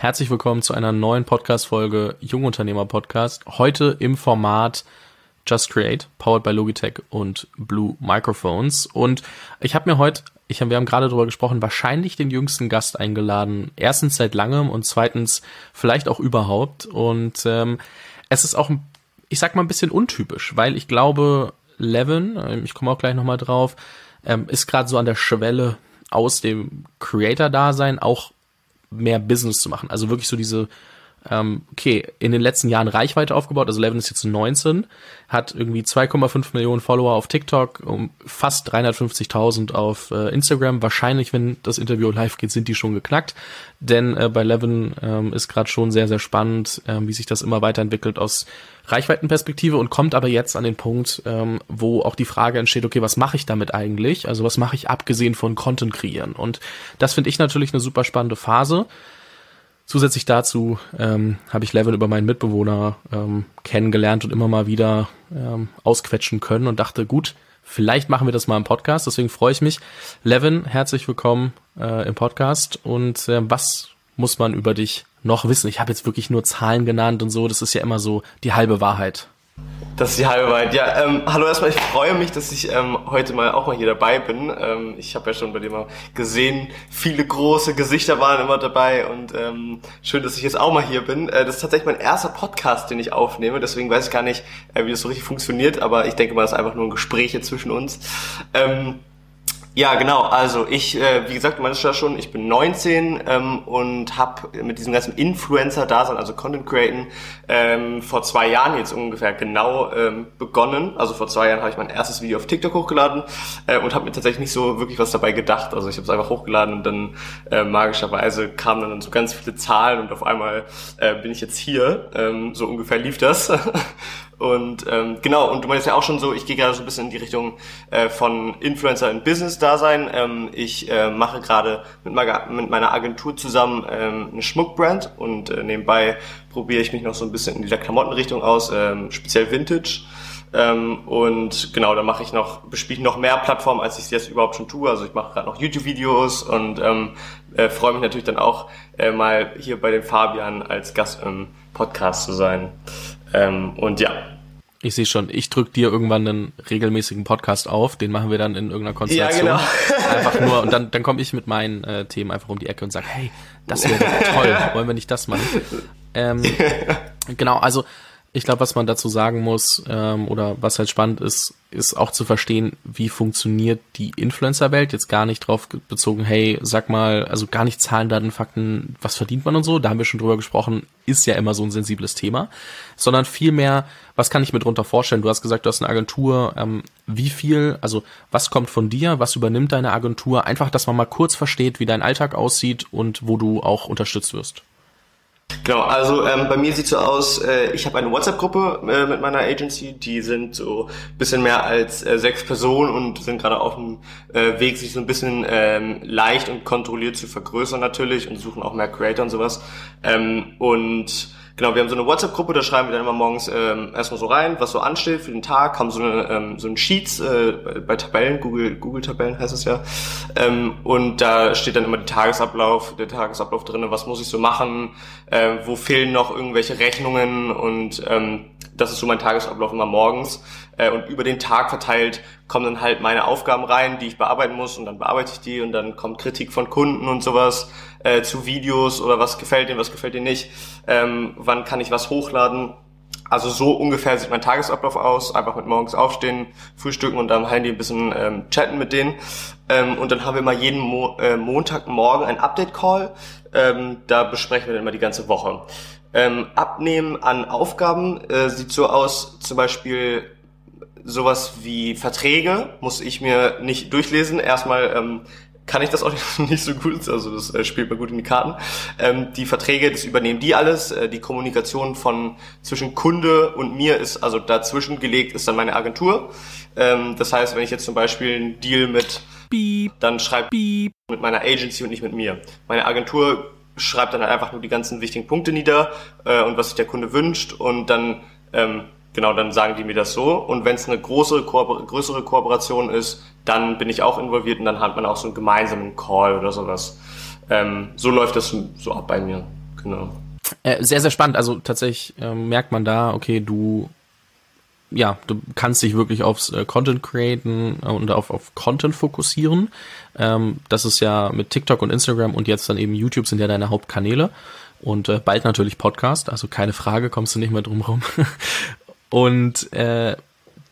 Herzlich willkommen zu einer neuen Podcast-Folge Jungunternehmer Podcast. Heute im Format Just Create, powered by Logitech und Blue Microphones. Und ich habe mir heute, ich hab, wir haben gerade darüber gesprochen, wahrscheinlich den jüngsten Gast eingeladen. Erstens seit langem und zweitens vielleicht auch überhaupt. Und ähm, es ist auch, ich sag mal, ein bisschen untypisch, weil ich glaube, Levin, ähm, ich komme auch gleich nochmal drauf, ähm, ist gerade so an der Schwelle aus dem Creator-Dasein auch mehr Business zu machen. Also wirklich so diese, ähm, okay, in den letzten Jahren Reichweite aufgebaut, also Levin ist jetzt 19, hat irgendwie 2,5 Millionen Follower auf TikTok, um fast 350.000 auf äh, Instagram. Wahrscheinlich, wenn das Interview live geht, sind die schon geknackt, denn äh, bei Levin ähm, ist gerade schon sehr, sehr spannend, ähm, wie sich das immer weiterentwickelt aus Reichweitenperspektive und kommt aber jetzt an den Punkt, ähm, wo auch die Frage entsteht, okay, was mache ich damit eigentlich? Also was mache ich abgesehen von Content kreieren? Und das finde ich natürlich eine super spannende Phase. Zusätzlich dazu ähm, habe ich Levin über meinen Mitbewohner ähm, kennengelernt und immer mal wieder ähm, ausquetschen können und dachte, gut, vielleicht machen wir das mal im Podcast. Deswegen freue ich mich. Levin, herzlich willkommen äh, im Podcast. Und äh, was muss man über dich noch wissen? Ich habe jetzt wirklich nur Zahlen genannt und so. Das ist ja immer so die halbe Wahrheit. Das ist die halbe Wahrheit. Ja, ähm, hallo erstmal. Ich freue mich, dass ich ähm, heute mal auch mal hier dabei bin. Ähm, ich habe ja schon bei dir mal gesehen, viele große Gesichter waren immer dabei und ähm, schön, dass ich jetzt auch mal hier bin. Äh, das ist tatsächlich mein erster Podcast, den ich aufnehme. Deswegen weiß ich gar nicht, äh, wie das so richtig funktioniert. Aber ich denke mal, das ist einfach nur ein Gespräch hier zwischen uns. Ähm, ja, genau. Also ich, äh, wie gesagt, du meinst ja schon, ich bin 19 ähm, und habe mit diesem ganzen Influencer-Dasein, also Content Createn, ähm, vor zwei Jahren jetzt ungefähr genau ähm, begonnen. Also vor zwei Jahren habe ich mein erstes Video auf TikTok hochgeladen äh, und habe mir tatsächlich nicht so wirklich was dabei gedacht. Also ich habe es einfach hochgeladen und dann äh, magischerweise kamen dann so ganz viele Zahlen und auf einmal äh, bin ich jetzt hier. Ähm, so ungefähr lief das. Und ähm, genau, und du meinst ja auch schon so, ich gehe gerade so ein bisschen in die Richtung äh, von Influencer in Business-Dasein. Ähm, ich äh, mache gerade mit, mit meiner Agentur zusammen ähm, eine Schmuckbrand und äh, nebenbei probiere ich mich noch so ein bisschen in dieser Klamottenrichtung aus, ähm, speziell Vintage. Ähm, und genau, da mache ich noch, bespiele ich noch mehr Plattformen, als ich es jetzt überhaupt schon tue. Also ich mache gerade noch YouTube-Videos und ähm, äh, freue mich natürlich dann auch äh, mal hier bei den Fabian als Gast im Podcast zu sein. Ähm, und ja. Ich sehe schon, ich drück dir irgendwann einen regelmäßigen Podcast auf, den machen wir dann in irgendeiner Konstellation. Ja, genau. einfach nur, und dann, dann komme ich mit meinen äh, Themen einfach um die Ecke und sage, hey, das wäre toll, wollen wir nicht das machen? Ähm, genau, also ich glaube, was man dazu sagen muss ähm, oder was halt spannend ist, ist auch zu verstehen, wie funktioniert die Influencer-Welt. Jetzt gar nicht drauf bezogen, hey, sag mal, also gar nicht Zahlen, Daten, Fakten, was verdient man und so. Da haben wir schon drüber gesprochen, ist ja immer so ein sensibles Thema, sondern vielmehr, was kann ich mir drunter vorstellen? Du hast gesagt, du hast eine Agentur. Ähm, wie viel, also was kommt von dir? Was übernimmt deine Agentur? Einfach, dass man mal kurz versteht, wie dein Alltag aussieht und wo du auch unterstützt wirst. Genau, also ähm, bei mir sieht so aus, äh, ich habe eine WhatsApp-Gruppe äh, mit meiner Agency, die sind so bisschen mehr als äh, sechs Personen und sind gerade auf dem äh, Weg, sich so ein bisschen ähm, leicht und kontrolliert zu vergrößern natürlich und suchen auch mehr Creator und sowas. Ähm, und Genau, wir haben so eine WhatsApp-Gruppe, da schreiben wir dann immer morgens ähm, erstmal so rein, was so ansteht für den Tag, haben so eine ähm, so ein Sheets äh, bei Tabellen, Google Google Tabellen heißt es ja, ähm, und da steht dann immer der Tagesablauf, der Tagesablauf drinne, was muss ich so machen, äh, wo fehlen noch irgendwelche Rechnungen und ähm, das ist so mein Tagesablauf immer morgens. Äh, und über den Tag verteilt kommen dann halt meine Aufgaben rein, die ich bearbeiten muss und dann bearbeite ich die und dann kommt Kritik von Kunden und sowas äh, zu Videos oder was gefällt denen, was gefällt denen nicht, ähm, wann kann ich was hochladen. Also so ungefähr sieht mein Tagesablauf aus. Einfach mit morgens aufstehen, frühstücken und am Handy ein bisschen ähm, chatten mit denen. Ähm, und dann haben wir mal jeden Mo äh, Montagmorgen ein Update-Call. Ähm, da besprechen wir dann immer die ganze Woche. Ähm, abnehmen an Aufgaben äh, sieht so aus, zum Beispiel sowas wie Verträge muss ich mir nicht durchlesen. Erstmal ähm, kann ich das auch nicht so gut, also das äh, spielt mir gut in die Karten. Ähm, die Verträge, das übernehmen die alles. Äh, die Kommunikation von zwischen Kunde und mir ist also dazwischen gelegt, ist dann meine Agentur. Ähm, das heißt, wenn ich jetzt zum Beispiel einen Deal mit Beep, dann schreibt Beep mit meiner Agency und nicht mit mir. Meine Agentur schreibt dann halt einfach nur die ganzen wichtigen Punkte nieder äh, und was sich der Kunde wünscht und dann ähm, genau dann sagen die mir das so und wenn es eine große größere Kooperation ist, dann bin ich auch involviert und dann hat man auch so einen gemeinsamen Call oder sowas. Ähm, so läuft das so ab bei mir. genau. Äh, sehr, sehr spannend. Also tatsächlich äh, merkt man da, okay, du ja, du kannst dich wirklich aufs äh, Content createn und auf, auf Content fokussieren. Ähm, das ist ja mit TikTok und Instagram und jetzt dann eben YouTube sind ja deine Hauptkanäle und äh, bald natürlich Podcast, also keine Frage, kommst du nicht mehr drum rum. und äh,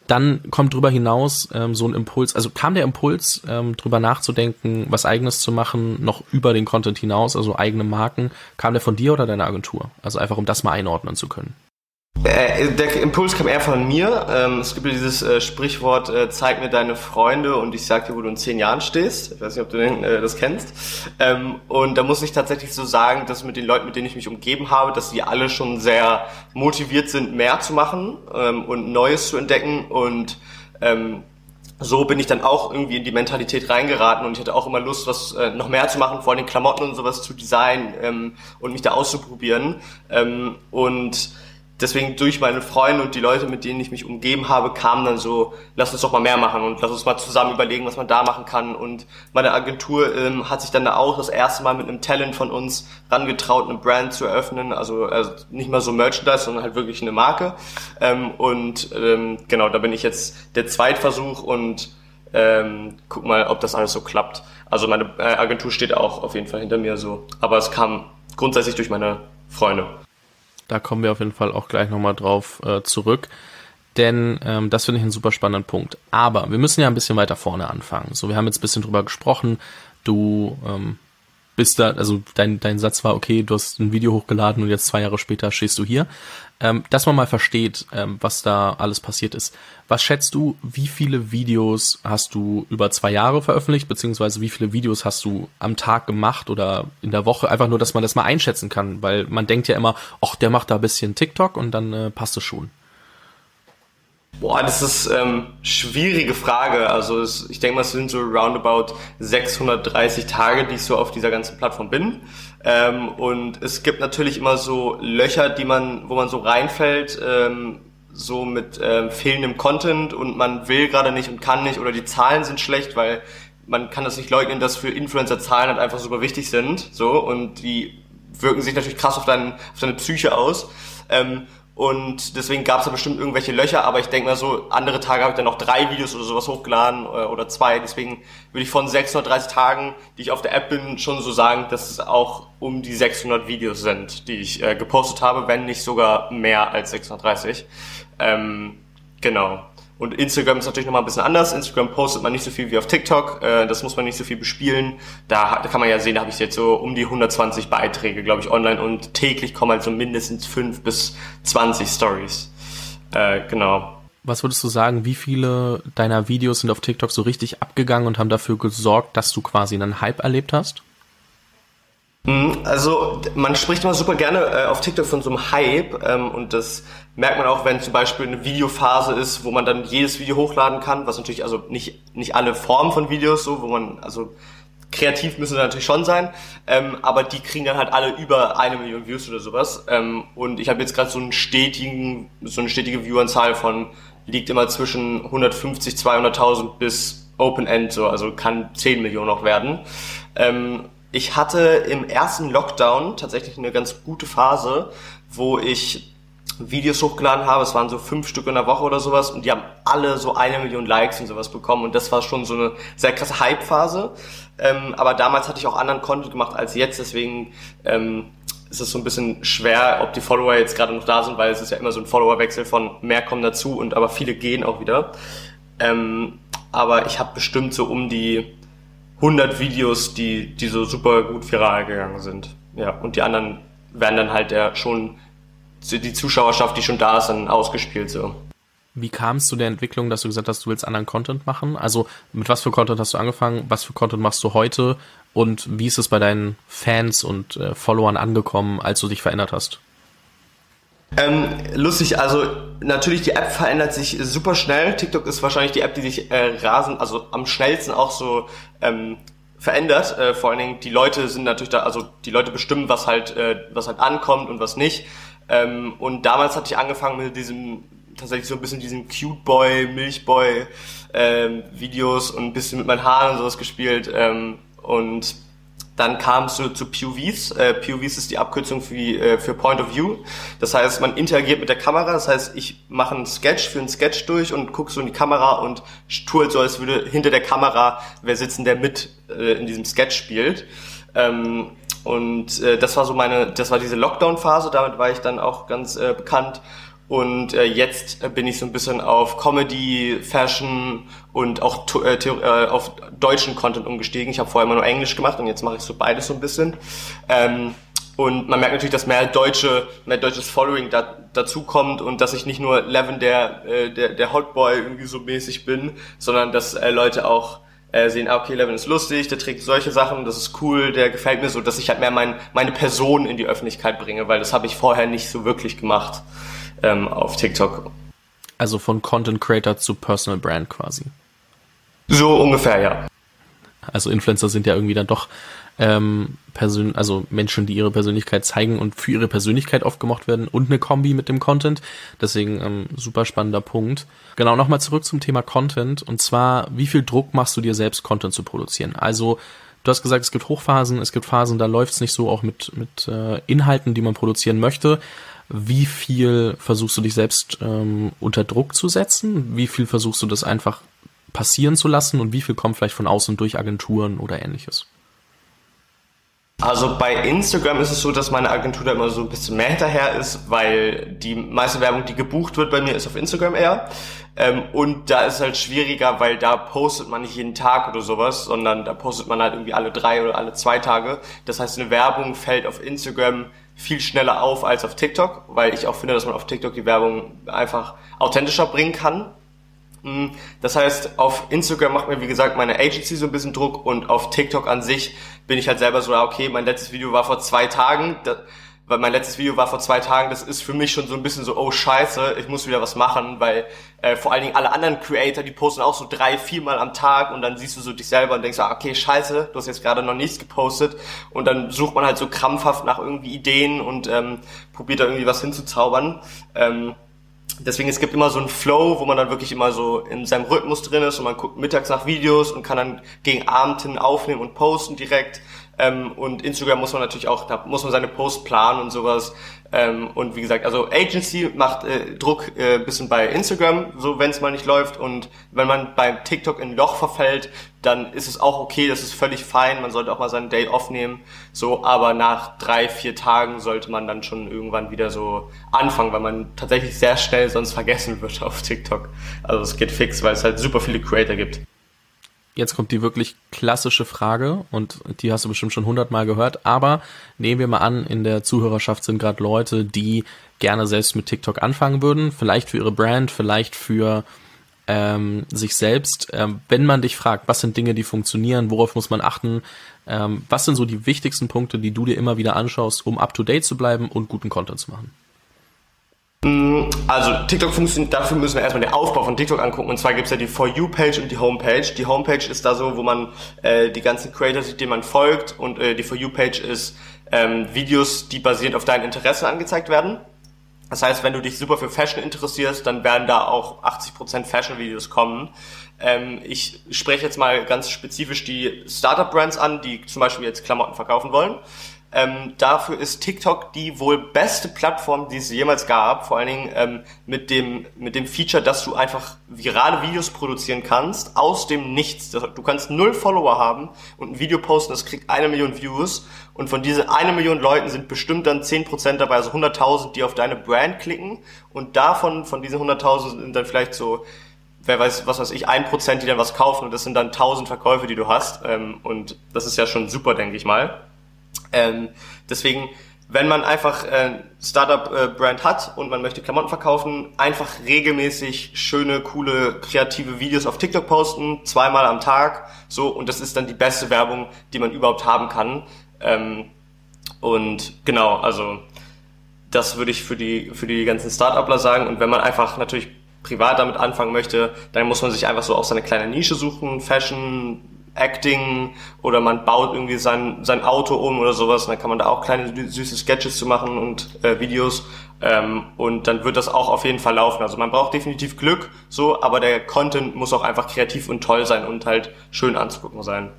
dann kommt drüber hinaus ähm, so ein Impuls, also kam der Impuls, ähm, drüber nachzudenken, was eigenes zu machen, noch über den Content hinaus, also eigene Marken, kam der von dir oder deiner Agentur? Also einfach, um das mal einordnen zu können. Äh, der Impuls kam eher von mir. Ähm, es gibt dieses äh, Sprichwort, äh, zeig mir deine Freunde und ich sag dir, wo du in zehn Jahren stehst. Ich weiß nicht, ob du das kennst. Ähm, und da muss ich tatsächlich so sagen, dass mit den Leuten, mit denen ich mich umgeben habe, dass die alle schon sehr motiviert sind, mehr zu machen ähm, und Neues zu entdecken und so bin ich dann auch irgendwie in die Mentalität reingeraten und ich hatte auch immer Lust, was noch mehr zu machen, vor allem Klamotten und sowas zu designen und mich da auszuprobieren. Und deswegen durch meine Freunde und die Leute, mit denen ich mich umgeben habe, kam dann so, lass uns doch mal mehr machen und lass uns mal zusammen überlegen, was man da machen kann. Und meine Agentur ähm, hat sich dann da auch das erste Mal mit einem Talent von uns rangetraut, eine Brand zu eröffnen. Also, also nicht mal so Merchandise, sondern halt wirklich eine Marke. Ähm, und ähm, genau, da bin ich jetzt der Zweitversuch und ähm, guck mal, ob das alles so klappt. Also meine äh, Agentur steht auch auf jeden Fall hinter mir so. Aber es kam grundsätzlich durch meine Freunde. Da kommen wir auf jeden Fall auch gleich nochmal drauf äh, zurück. Denn ähm, das finde ich einen super spannenden Punkt. Aber wir müssen ja ein bisschen weiter vorne anfangen. So, wir haben jetzt ein bisschen drüber gesprochen. Du ähm, bist da, also dein, dein Satz war, okay, du hast ein Video hochgeladen und jetzt zwei Jahre später stehst du hier. Ähm, dass man mal versteht, ähm, was da alles passiert ist. Was schätzt du, wie viele Videos hast du über zwei Jahre veröffentlicht, beziehungsweise wie viele Videos hast du am Tag gemacht oder in der Woche? Einfach nur, dass man das mal einschätzen kann, weil man denkt ja immer, ach, der macht da ein bisschen TikTok und dann äh, passt es schon. Boah, das ist ähm, schwierige Frage. Also es, ich denke mal, es sind so roundabout 630 Tage, die ich so auf dieser ganzen Plattform bin. Ähm, und es gibt natürlich immer so Löcher, die man, wo man so reinfällt, ähm, so mit ähm, fehlendem Content und man will gerade nicht und kann nicht oder die Zahlen sind schlecht, weil man kann das nicht leugnen, dass für Influencer Zahlen halt einfach super wichtig sind. So und die wirken sich natürlich krass auf, dein, auf deine Psyche aus. Ähm, und deswegen gab es da bestimmt irgendwelche Löcher, aber ich denke mal so, andere Tage habe ich dann noch drei Videos oder sowas hochgeladen äh, oder zwei. Deswegen würde ich von 630 Tagen, die ich auf der App bin, schon so sagen, dass es auch um die 600 Videos sind, die ich äh, gepostet habe, wenn nicht sogar mehr als 630. Ähm, genau. Und Instagram ist natürlich nochmal ein bisschen anders. Instagram postet man nicht so viel wie auf TikTok. Äh, das muss man nicht so viel bespielen. Da, kann man ja sehen, da habe ich jetzt so um die 120 Beiträge, glaube ich, online und täglich kommen halt so mindestens 5 bis 20 Stories. Äh, genau. Was würdest du sagen, wie viele deiner Videos sind auf TikTok so richtig abgegangen und haben dafür gesorgt, dass du quasi einen Hype erlebt hast? Mhm, also man spricht immer super gerne äh, auf TikTok von so einem Hype ähm, und das merkt man auch, wenn zum Beispiel eine Videophase ist, wo man dann jedes Video hochladen kann, was natürlich also nicht nicht alle Formen von Videos so, wo man also kreativ müssen sie natürlich schon sein, ähm, aber die kriegen dann halt alle über eine Million Views oder sowas ähm, und ich habe jetzt gerade so einen stetigen so eine stetige Vieweranzahl von liegt immer zwischen 150 200.000 bis Open End so, also kann 10 Millionen noch werden. Ähm, ich hatte im ersten Lockdown tatsächlich eine ganz gute Phase, wo ich Videos hochgeladen habe. Es waren so fünf Stück in der Woche oder sowas und die haben alle so eine Million Likes und sowas bekommen und das war schon so eine sehr krasse Hype-Phase. Ähm, aber damals hatte ich auch anderen Content gemacht als jetzt, deswegen ähm, ist es so ein bisschen schwer, ob die Follower jetzt gerade noch da sind, weil es ist ja immer so ein Followerwechsel von mehr kommen dazu und aber viele gehen auch wieder. Ähm, aber ich habe bestimmt so um die 100 Videos, die, die so super gut viral gegangen sind. Ja, und die anderen werden dann halt ja schon die Zuschauerschaft, die schon da ist, dann ausgespielt so. Wie kam es zu der Entwicklung, dass du gesagt hast, du willst anderen Content machen? Also mit was für Content hast du angefangen? Was für Content machst du heute? Und wie ist es bei deinen Fans und äh, Followern angekommen, als du dich verändert hast? Ähm, lustig, also natürlich die App verändert sich super schnell. TikTok ist wahrscheinlich die App, die sich äh, rasen, also am schnellsten auch so ähm, verändert. Äh, vor allen Dingen die Leute sind natürlich da, also die Leute bestimmen, was halt, äh, was halt ankommt und was nicht. Ähm, und damals hatte ich angefangen mit diesem tatsächlich so ein bisschen diesen Cute Boy, Milchboy ähm, Videos und ein bisschen mit meinen Haaren und sowas gespielt. Ähm, und Dann kam es so zu POVs. Äh, POVs ist die Abkürzung für, äh, für Point of View. Das heißt, man interagiert mit der Kamera. Das heißt, ich mache einen Sketch für einen Sketch durch und gucke so in die Kamera und tue halt so, als würde hinter der Kamera wer sitzen, der mit äh, in diesem Sketch spielt. Ähm, und äh, das war so meine, das war diese Lockdown-Phase. Damit war ich dann auch ganz äh, bekannt. Und äh, jetzt äh, bin ich so ein bisschen auf Comedy, Fashion und auch äh, äh, auf deutschen Content umgestiegen. Ich habe vorher immer nur Englisch gemacht und jetzt mache ich so beides so ein bisschen. Ähm, und man merkt natürlich, dass mehr deutsche, mehr deutsches Following da, dazu kommt und dass ich nicht nur Levin der, äh, der, der Hotboy irgendwie so mäßig bin, sondern dass äh, Leute auch äh, sehen, ah, okay, Levin ist lustig, der trägt solche Sachen, das ist cool, der gefällt mir so, dass ich halt mehr mein, meine Person in die Öffentlichkeit bringe, weil das habe ich vorher nicht so wirklich gemacht ähm, auf TikTok. Also von Content Creator zu Personal Brand quasi. So ungefähr, ja. Also Influencer sind ja irgendwie dann doch ähm, Persön also Menschen, die ihre Persönlichkeit zeigen und für ihre Persönlichkeit oft gemocht werden und eine Kombi mit dem Content. Deswegen ähm, super spannender Punkt. Genau, nochmal zurück zum Thema Content. Und zwar, wie viel Druck machst du dir selbst, Content zu produzieren? Also Du hast gesagt, es gibt Hochphasen, es gibt Phasen, da läuft es nicht so auch mit, mit äh, Inhalten, die man produzieren möchte. Wie viel versuchst du dich selbst ähm, unter Druck zu setzen? Wie viel versuchst du das einfach passieren zu lassen und wie viel kommt vielleicht von außen durch Agenturen oder ähnliches? Also bei Instagram ist es so, dass meine Agentur da immer so ein bisschen mehr hinterher ist, weil die meiste Werbung, die gebucht wird bei mir, ist auf Instagram eher. Ähm, und da ist es halt schwieriger, weil da postet man nicht jeden Tag oder sowas, sondern da postet man halt irgendwie alle drei oder alle zwei Tage. Das heißt, eine Werbung fällt auf Instagram viel schneller auf als auf TikTok, weil ich auch finde, dass man auf TikTok die Werbung einfach authentischer bringen kann. Mm, das heißt, auf Instagram macht mir, wie gesagt, meine Agency so ein bisschen Druck und auf TikTok an sich bin ich halt selber so, okay, mein letztes Video war vor zwei Tagen, weil mein letztes Video war vor zwei Tagen, das ist für mich schon so ein bisschen so, oh scheiße, ich muss wieder was machen, weil äh, vor allen Dingen alle anderen Creator, die posten auch so drei, viermal am Tag und dann siehst du so dich selber und denkst, ah, okay, scheiße, du hast jetzt gerade noch nichts gepostet und dann sucht man halt so krampfhaft nach irgendwie Ideen und ähm, probiert da irgendwie was hinzuzaubern. Ähm, deswegen, es gibt immer so einen Flow, wo man dann wirklich immer so in seinem Rhythmus drin ist und man guckt mittags nach Videos und kann dann gegen Abend hin aufnehmen und posten direkt. Ähm, und Instagram muss man natürlich auch, da muss man seine Posts planen und sowas. Ähm, und wie gesagt, also Agency macht äh, Druck äh, bisschen bei Instagram, so wenn es mal nicht läuft. Und wenn man beim TikTok in Loch verfällt, dann ist es auch okay, das ist völlig fein. Man sollte auch mal seinen Day off nehmen. So, aber nach drei, vier Tagen sollte man dann schon irgendwann wieder so anfangen, weil man tatsächlich sehr schnell sonst vergessen wird auf TikTok. Also es geht fix, weil es halt super viele Creator gibt. Jetzt kommt die wirklich klassische Frage und die hast du bestimmt schon hundertmal gehört, aber nehmen wir mal an, in der Zuhörerschaft sind gerade Leute, die gerne selbst mit TikTok anfangen würden, vielleicht für ihre Brand, vielleicht für ähm, sich selbst. Ähm, wenn man dich fragt, was sind Dinge, die funktionieren, worauf muss man achten, ähm, was sind so die wichtigsten Punkte, die du dir immer wieder anschaust, um up-to-date zu bleiben und guten Content zu machen? Mm, also TikTok funktioniert, dafür müssen wir erstmal den Aufbau von TikTok angucken. Und zwar gibt's ja die For You-Page und die Homepage. Die Homepage ist da so, wo man äh, die ganzen Creators sieht, denen man folgt. Und äh, die For You-Page ist ähm, Videos, die basierend auf deinem Interesse angezeigt werden. Das heißt, wenn du dich super für Fashion interessierst, dann werden da auch 80% Fashion-Videos kommen. Ähm, ich spreche jetzt mal ganz spezifisch die Startup-Brands an, die zum Beispiel jetzt Klamotten verkaufen wollen. Ähm, dafür ist TikTok die wohl beste Plattform, die es jemals gab. Vor allen Dingen ähm, mit dem mit dem Feature, dass du einfach virale Videos produzieren kannst aus dem Nichts. Du kannst null Follower haben und ein Video posten, das kriegt eine Million Views und von diesen eine Million Leuten sind bestimmt dann zehn Prozent dabei, also 100.000, die auf deine Brand klicken und davon von diesen 100.000 sind dann vielleicht so wer weiß, was weiß ich, ein Prozent, die dann was kaufen und das sind dann 1000 Verkäufe, die du hast ähm, und das ist ja schon super, denke ich mal. Ähm, deswegen, wenn man einfach äh, Startup-Brand äh, hat und man möchte Klamotten verkaufen, einfach regelmäßig schöne, coole, kreative Videos auf TikTok posten, zweimal am Tag, so und das ist dann die beste Werbung, die man überhaupt haben kann. Ähm, und genau, also das würde ich für die für die ganzen Startupler sagen. Und wenn man einfach natürlich privat damit anfangen möchte, dann muss man sich einfach so auch seine kleine Nische suchen, Fashion, Acting oder man baut irgendwie sein, sein Auto um oder sowas. Und dann kann man da auch kleine süße Sketches zu machen und äh, Videos. Ähm, und dann wird das auch auf jeden Fall laufen. Also man braucht definitiv Glück, so, aber der Content muss auch einfach kreativ und toll sein und halt schön anzugucken sein.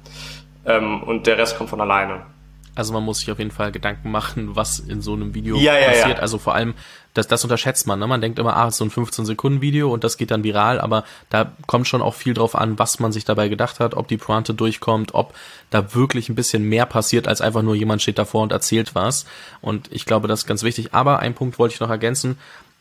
ähm, und der Rest kommt von alleine. Also man muss sich auf jeden Fall Gedanken machen, was in so einem Video ja, ja, passiert. Ja. Also vor allem, das, das unterschätzt man. Ne? Man denkt immer, ah, so ein 15-Sekunden-Video und das geht dann viral, aber da kommt schon auch viel drauf an, was man sich dabei gedacht hat, ob die Pointe durchkommt, ob da wirklich ein bisschen mehr passiert, als einfach nur jemand steht davor und erzählt was. Und ich glaube, das ist ganz wichtig. Aber ein Punkt wollte ich noch ergänzen.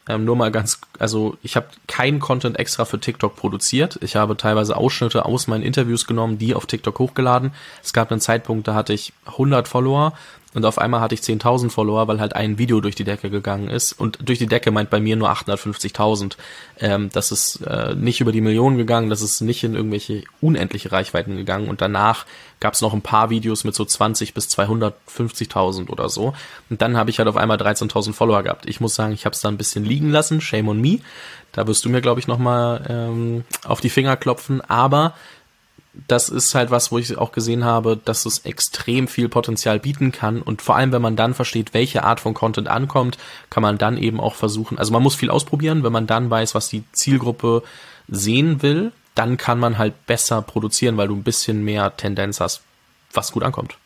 Ähm, nur mal ganz, also ich habe keinen Content extra für TikTok produziert. Ich habe teilweise Ausschnitte aus meinen Interviews genommen, die auf TikTok hochgeladen. Es gab einen Zeitpunkt, da hatte ich 100 Follower und auf einmal hatte ich 10.000 Follower, weil halt ein Video durch die Decke gegangen ist. Und durch die Decke meint bei mir nur 850.000. Ähm, das ist äh, nicht über die Millionen gegangen, das ist nicht in irgendwelche unendliche Reichweiten gegangen. Und danach gab es noch ein paar Videos mit so 20 bis 250.000 oder so. Und dann habe ich halt auf einmal 13.000 Follower gehabt. Ich muss sagen, ich habe es da ein bisschen liegen lassen. Shame on me. Da wirst du mir, glaube ich, nochmal ähm, auf die Finger klopfen. Aber das ist halt was, wo ich auch gesehen habe, dass es extrem viel Potenzial bieten kann. Und vor allem, wenn man dann versteht, welche Art von Content ankommt, kann man dann eben auch versuchen, also man muss viel ausprobieren, wenn man dann weiß, was die Zielgruppe sehen will, dann kann man halt besser produzieren, weil du ein bisschen mehr Tendenz hast, was gut ankommt.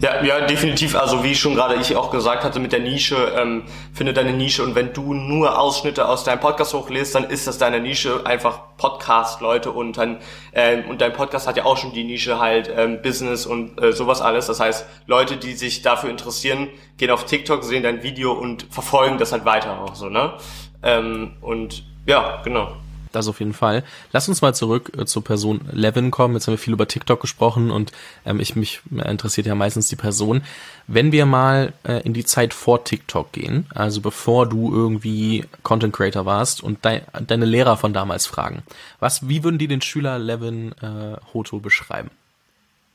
Ja, ja, definitiv. Also wie schon gerade ich auch gesagt hatte mit der Nische, ähm, finde deine Nische und wenn du nur Ausschnitte aus deinem Podcast hochlässt, dann ist das deine Nische einfach Podcast, Leute und dann ähm, und dein Podcast hat ja auch schon die Nische halt ähm, Business und äh, sowas alles. Das heißt, Leute, die sich dafür interessieren, gehen auf TikTok, sehen dein Video und verfolgen das halt weiter auch so, ne? Ähm, und ja, genau. Das auf jeden Fall. Lass uns mal zurück äh, zur Person Levin kommen. Jetzt haben wir viel über TikTok gesprochen und ähm, ich mich interessiert ja meistens die Person. Wenn wir mal äh, in die Zeit vor TikTok gehen, also bevor du irgendwie Content Creator warst und de deine Lehrer von damals fragen, was, wie würden die den Schüler Levin äh, Hoto beschreiben?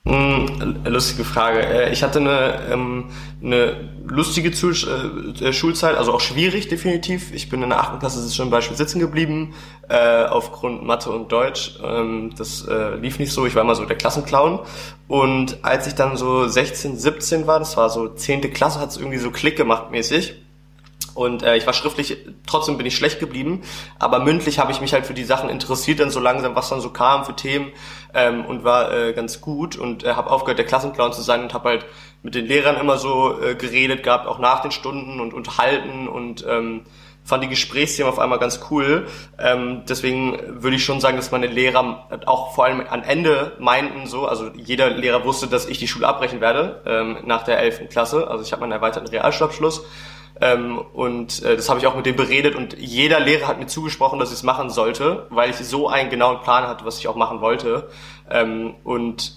Hm, lustige Frage. Äh, ich hatte eine, ähm, eine lustige äh, Schulzeit, also auch schwierig definitiv. Ich bin in der achten Klasse schon Beispiel sitzen geblieben, äh, aufgrund Mathe und Deutsch. Ähm, das lief nicht so, ich war immer so der Klassenclown. Und als ich dann so 16, 17 war, das war so zehnte Klasse, hat es irgendwie so Klick gemacht mäßig und äh, ich war schriftlich, trotzdem bin ich schlecht geblieben, aber mündlich habe ich mich halt für die Sachen interessiert, dann so langsam, was dann so kam für Themen ähm, und war äh, ganz gut und äh, habe aufgehört, der Klassenclown zu sein und habe halt mit den Lehrern immer so äh, geredet gehabt, auch nach den Stunden und unterhalten und ähm, fand die Gesprächsthemen auf einmal ganz cool. Ähm, deswegen würde ich schon sagen, dass meine Lehrer auch vor allem am Ende meinten so, also jeder Lehrer wusste, dass ich die Schule abbrechen werde ähm, nach der 11. Klasse. Also ich habe meinen erweiterten Realschulabschluss ähm, und äh, das habe ich auch mit dem beredet und jeder Lehrer hat mir zugesprochen, dass ich es machen sollte, weil ich so einen genauen Plan hatte, was ich auch machen wollte. Ähm, und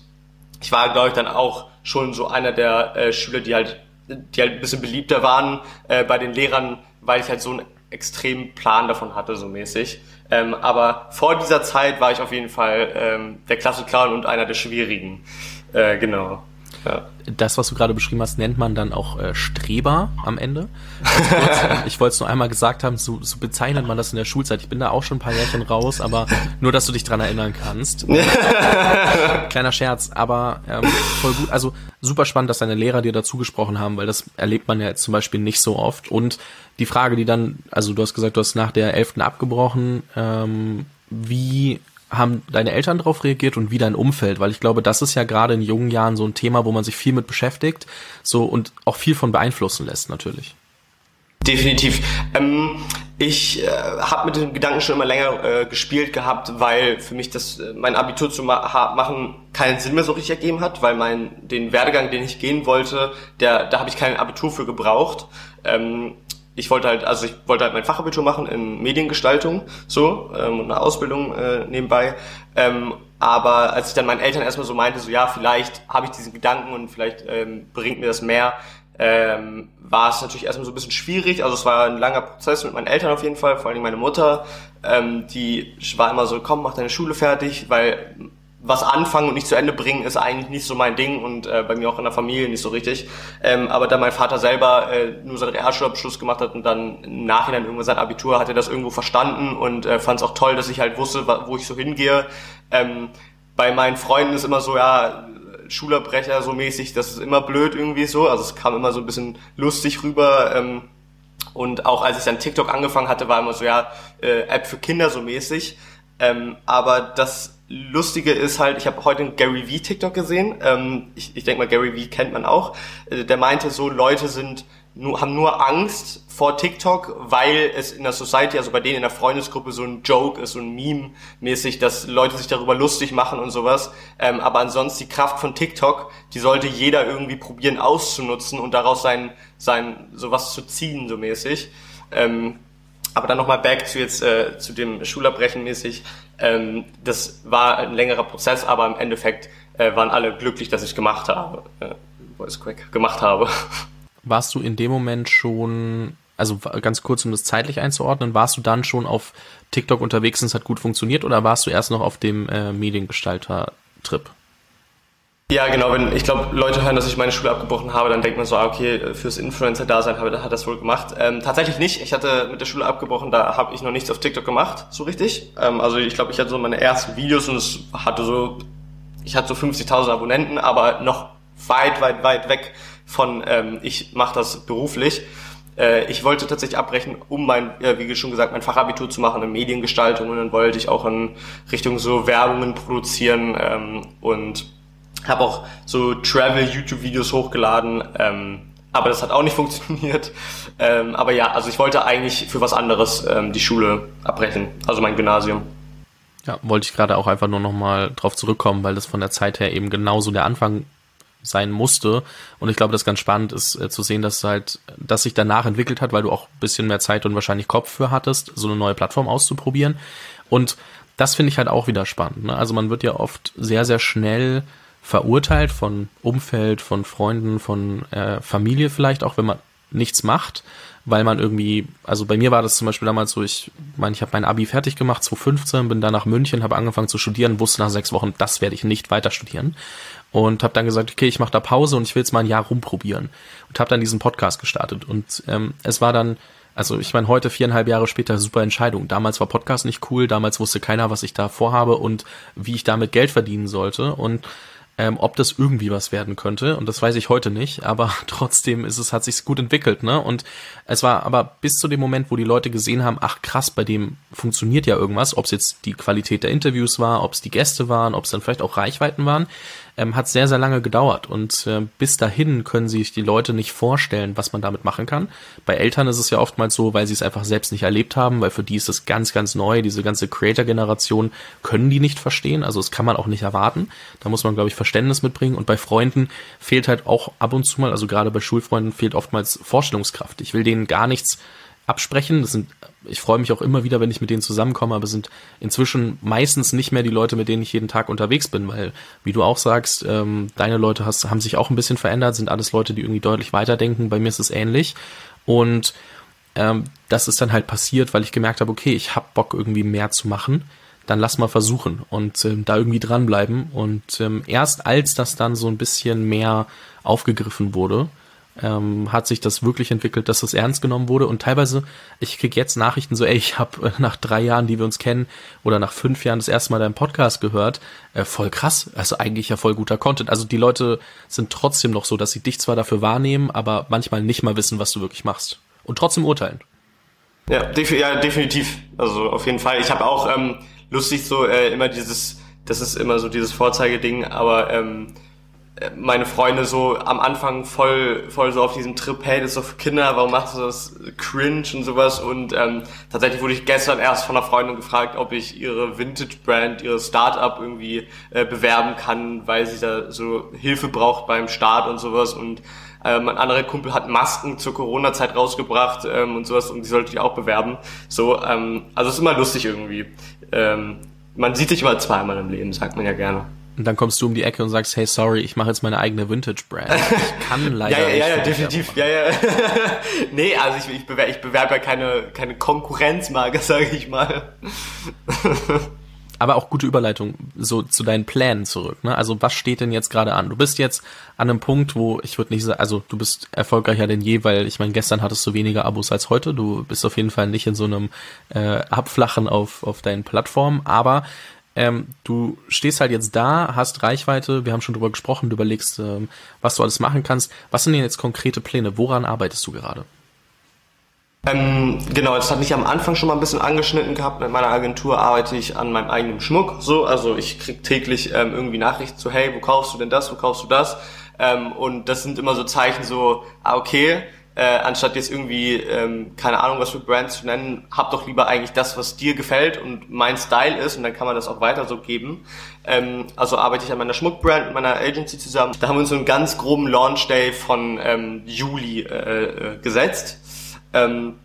ich war, glaube ich, dann auch schon so einer der äh, Schüler, die halt, die halt ein bisschen beliebter waren äh, bei den Lehrern, weil ich halt so einen extremen Plan davon hatte, so mäßig. Ähm, aber vor dieser Zeit war ich auf jeden Fall ähm, der Klasse-Clown und einer der schwierigen. Äh, genau. Ja. Das, was du gerade beschrieben hast, nennt man dann auch äh, Streber am Ende. Kurz, ich wollte es nur einmal gesagt haben, so, so bezeichnet man das in der Schulzeit. Ich bin da auch schon ein paar Jährchen raus, aber nur, dass du dich dran erinnern kannst. Kleiner Scherz, aber ähm, voll gut. Also super spannend, dass deine Lehrer dir dazu gesprochen haben, weil das erlebt man ja jetzt zum Beispiel nicht so oft. Und die Frage, die dann, also du hast gesagt, du hast nach der 11. abgebrochen, ähm, wie haben deine Eltern darauf reagiert und wie dein Umfeld? Weil ich glaube, das ist ja gerade in jungen Jahren so ein Thema, wo man sich viel mit beschäftigt, so und auch viel von beeinflussen lässt natürlich. Definitiv. Ähm, ich äh, habe mit dem Gedanken schon immer länger äh, gespielt gehabt, weil für mich das äh, mein Abitur zu ma machen keinen Sinn mehr so richtig ergeben hat, weil mein den Werdegang, den ich gehen wollte, der da habe ich kein Abitur für gebraucht. Ähm, ich wollte halt, also ich wollte halt mein Fachabitur machen in Mediengestaltung, so, ähm, und eine Ausbildung äh, nebenbei. Ähm, aber als ich dann meinen Eltern erstmal so meinte, so ja, vielleicht habe ich diesen Gedanken und vielleicht ähm, bringt mir das mehr, ähm, war es natürlich erstmal so ein bisschen schwierig. Also es war ein langer Prozess mit meinen Eltern auf jeden Fall, vor allem meine Mutter, ähm, die war immer so, komm, mach deine Schule fertig, weil was anfangen und nicht zu Ende bringen ist eigentlich nicht so mein Ding und äh, bei mir auch in der Familie nicht so richtig. Ähm, aber da mein Vater selber äh, nur seinen Realschulabschluss gemacht hat und dann im Nachhinein irgendwann sein Abitur, hat er das irgendwo verstanden und äh, fand es auch toll, dass ich halt wusste, wo ich so hingehe. Ähm, bei meinen Freunden ist immer so, ja, Schulabbrecher so mäßig, das ist immer blöd irgendwie so. Also es kam immer so ein bisschen lustig rüber. Ähm, und auch als ich dann TikTok angefangen hatte, war immer so, ja, äh, App für Kinder so mäßig. Ähm, aber das Lustige ist halt, ich habe heute einen Gary Vee TikTok gesehen. Ähm, ich ich denke mal, Gary Vee kennt man auch. Äh, der meinte so, Leute sind nur, haben nur Angst vor TikTok, weil es in der Society, also bei denen in der Freundesgruppe so ein Joke ist, so ein Meme mäßig, dass Leute sich darüber lustig machen und sowas. Ähm, aber ansonsten die Kraft von TikTok, die sollte jeder irgendwie probieren auszunutzen und daraus sein, sein sowas zu ziehen, so mäßig. Ähm, aber dann nochmal back zu jetzt äh, zu dem Schulabbrechen mäßig. Ähm, das war ein längerer Prozess, aber im Endeffekt äh, waren alle glücklich, dass ich gemacht habe. Äh, Voice Crack gemacht habe. warst du in dem Moment schon, also ganz kurz, um das zeitlich einzuordnen, warst du dann schon auf TikTok unterwegs und es hat gut funktioniert oder warst du erst noch auf dem äh, Mediengestalter-Trip? Ja, genau. Wenn ich glaube, Leute hören, dass ich meine Schule abgebrochen habe, dann denkt man so, ah, okay, fürs Influencer-Dasein habe hat das wohl gemacht. Ähm, tatsächlich nicht. Ich hatte mit der Schule abgebrochen, da habe ich noch nichts auf TikTok gemacht, so richtig. Ähm, also ich glaube, ich hatte so meine ersten Videos und es hatte so, ich hatte so 50.000 Abonnenten, aber noch weit, weit, weit weg von ähm, ich mache das beruflich. Äh, ich wollte tatsächlich abbrechen, um mein, ja, wie schon gesagt, mein Fachabitur zu machen in Mediengestaltung und dann wollte ich auch in Richtung so Werbungen produzieren ähm, und habe auch so Travel-YouTube-Videos hochgeladen. Ähm, aber das hat auch nicht funktioniert. Ähm, aber ja, also ich wollte eigentlich für was anderes ähm, die Schule abbrechen, also mein Gymnasium. Ja, wollte ich gerade auch einfach nur nochmal drauf zurückkommen, weil das von der Zeit her eben genauso der Anfang sein musste. Und ich glaube, das ganz spannend ist äh, zu sehen, dass halt, dass sich danach entwickelt hat, weil du auch ein bisschen mehr Zeit und wahrscheinlich Kopf für hattest, so eine neue Plattform auszuprobieren. Und das finde ich halt auch wieder spannend. Ne? Also man wird ja oft sehr, sehr schnell verurteilt von Umfeld, von Freunden, von äh, Familie vielleicht auch, wenn man nichts macht weil man irgendwie, also bei mir war das zum Beispiel damals so, ich meine, ich habe mein Abi fertig gemacht, 2015, bin dann nach München, habe angefangen zu studieren, wusste nach sechs Wochen, das werde ich nicht weiter studieren und habe dann gesagt, okay, ich mache da Pause und ich will jetzt mal ein Jahr rumprobieren und habe dann diesen Podcast gestartet und ähm, es war dann also ich meine, heute viereinhalb Jahre später super Entscheidung. Damals war Podcast nicht cool, damals wusste keiner, was ich da vorhabe und wie ich damit Geld verdienen sollte. Und ähm, ob das irgendwie was werden könnte. Und das weiß ich heute nicht, aber trotzdem ist es, hat sich gut entwickelt, ne? Und es war aber bis zu dem Moment, wo die Leute gesehen haben, ach krass, bei dem funktioniert ja irgendwas, ob es jetzt die Qualität der Interviews war, ob es die Gäste waren, ob es dann vielleicht auch Reichweiten waren, ähm, hat sehr, sehr lange gedauert. Und äh, bis dahin können sich die Leute nicht vorstellen, was man damit machen kann. Bei Eltern ist es ja oftmals so, weil sie es einfach selbst nicht erlebt haben, weil für die ist es ganz, ganz neu. Diese ganze Creator-Generation können die nicht verstehen. Also das kann man auch nicht erwarten. Da muss man, glaube ich, Verständnis mitbringen. Und bei Freunden fehlt halt auch ab und zu mal, also gerade bei Schulfreunden fehlt oftmals Vorstellungskraft. Ich will denen gar nichts absprechen. Das sind, ich freue mich auch immer wieder, wenn ich mit denen zusammenkomme, aber sind inzwischen meistens nicht mehr die Leute, mit denen ich jeden Tag unterwegs bin, weil, wie du auch sagst, ähm, deine Leute hast, haben sich auch ein bisschen verändert, sind alles Leute, die irgendwie deutlich weiterdenken. Bei mir ist es ähnlich. Und ähm, das ist dann halt passiert, weil ich gemerkt habe, okay, ich habe Bock irgendwie mehr zu machen. Dann lass mal versuchen und ähm, da irgendwie dranbleiben. Und ähm, erst als das dann so ein bisschen mehr aufgegriffen wurde, ähm, hat sich das wirklich entwickelt, dass das ernst genommen wurde. Und teilweise, ich krieg jetzt Nachrichten so, ey, ich habe äh, nach drei Jahren, die wir uns kennen, oder nach fünf Jahren das erste Mal deinen Podcast gehört. Äh, voll krass, also eigentlich ja voll guter Content. Also die Leute sind trotzdem noch so, dass sie dich zwar dafür wahrnehmen, aber manchmal nicht mal wissen, was du wirklich machst. Und trotzdem urteilen. Ja, def ja definitiv. Also auf jeden Fall. Ich habe auch ähm, lustig so äh, immer dieses, das ist immer so dieses Vorzeigeding, aber ähm, meine Freunde so am Anfang voll, voll so auf diesem Trip, hey, das ist doch für Kinder, warum machst du das cringe und sowas und ähm, tatsächlich wurde ich gestern erst von einer Freundin gefragt, ob ich ihre Vintage-Brand, ihre Startup irgendwie äh, bewerben kann, weil sie da so Hilfe braucht beim Start und sowas und ähm, ein anderer Kumpel hat Masken zur Corona-Zeit rausgebracht ähm, und sowas und die sollte ich auch bewerben. So, ähm, also es ist immer lustig irgendwie. Ähm, man sieht sich immer zweimal im Leben, sagt man ja gerne. Und dann kommst du um die Ecke und sagst, hey, sorry, ich mache jetzt meine eigene Vintage-Brand. Ich kann leider ja, ja, nicht. Ja, ja, definitiv. Ja, ja. nee, also ich, ich bewerbe ich bewerb ja keine, keine Konkurrenzmarke, sage ich mal. Aber auch gute Überleitung so zu deinen Plänen zurück. Ne? Also was steht denn jetzt gerade an? Du bist jetzt an einem Punkt, wo ich würde nicht sagen, also du bist erfolgreicher denn je, weil ich meine, gestern hattest du weniger Abos als heute. Du bist auf jeden Fall nicht in so einem äh, Abflachen auf, auf deinen Plattformen, aber ähm, du stehst halt jetzt da, hast Reichweite, wir haben schon drüber gesprochen, du überlegst, ähm, was du alles machen kannst. Was sind denn jetzt konkrete Pläne? Woran arbeitest du gerade? Ähm, genau, das hatte ich am Anfang schon mal ein bisschen angeschnitten gehabt. Mit meiner Agentur arbeite ich an meinem eigenen Schmuck. So, also ich krieg täglich ähm, irgendwie Nachrichten zu, hey, wo kaufst du denn das, wo kaufst du das? Ähm, und das sind immer so Zeichen so, ah, okay, äh, anstatt jetzt irgendwie, ähm, keine Ahnung, was für Brands zu nennen, hab doch lieber eigentlich das, was dir gefällt und mein Style ist und dann kann man das auch weiter so geben. Ähm, also arbeite ich an meiner Schmuckbrand mit meiner Agency zusammen. Da haben wir uns so einen ganz groben Launch Day von ähm, Juli äh, äh, gesetzt, ähm,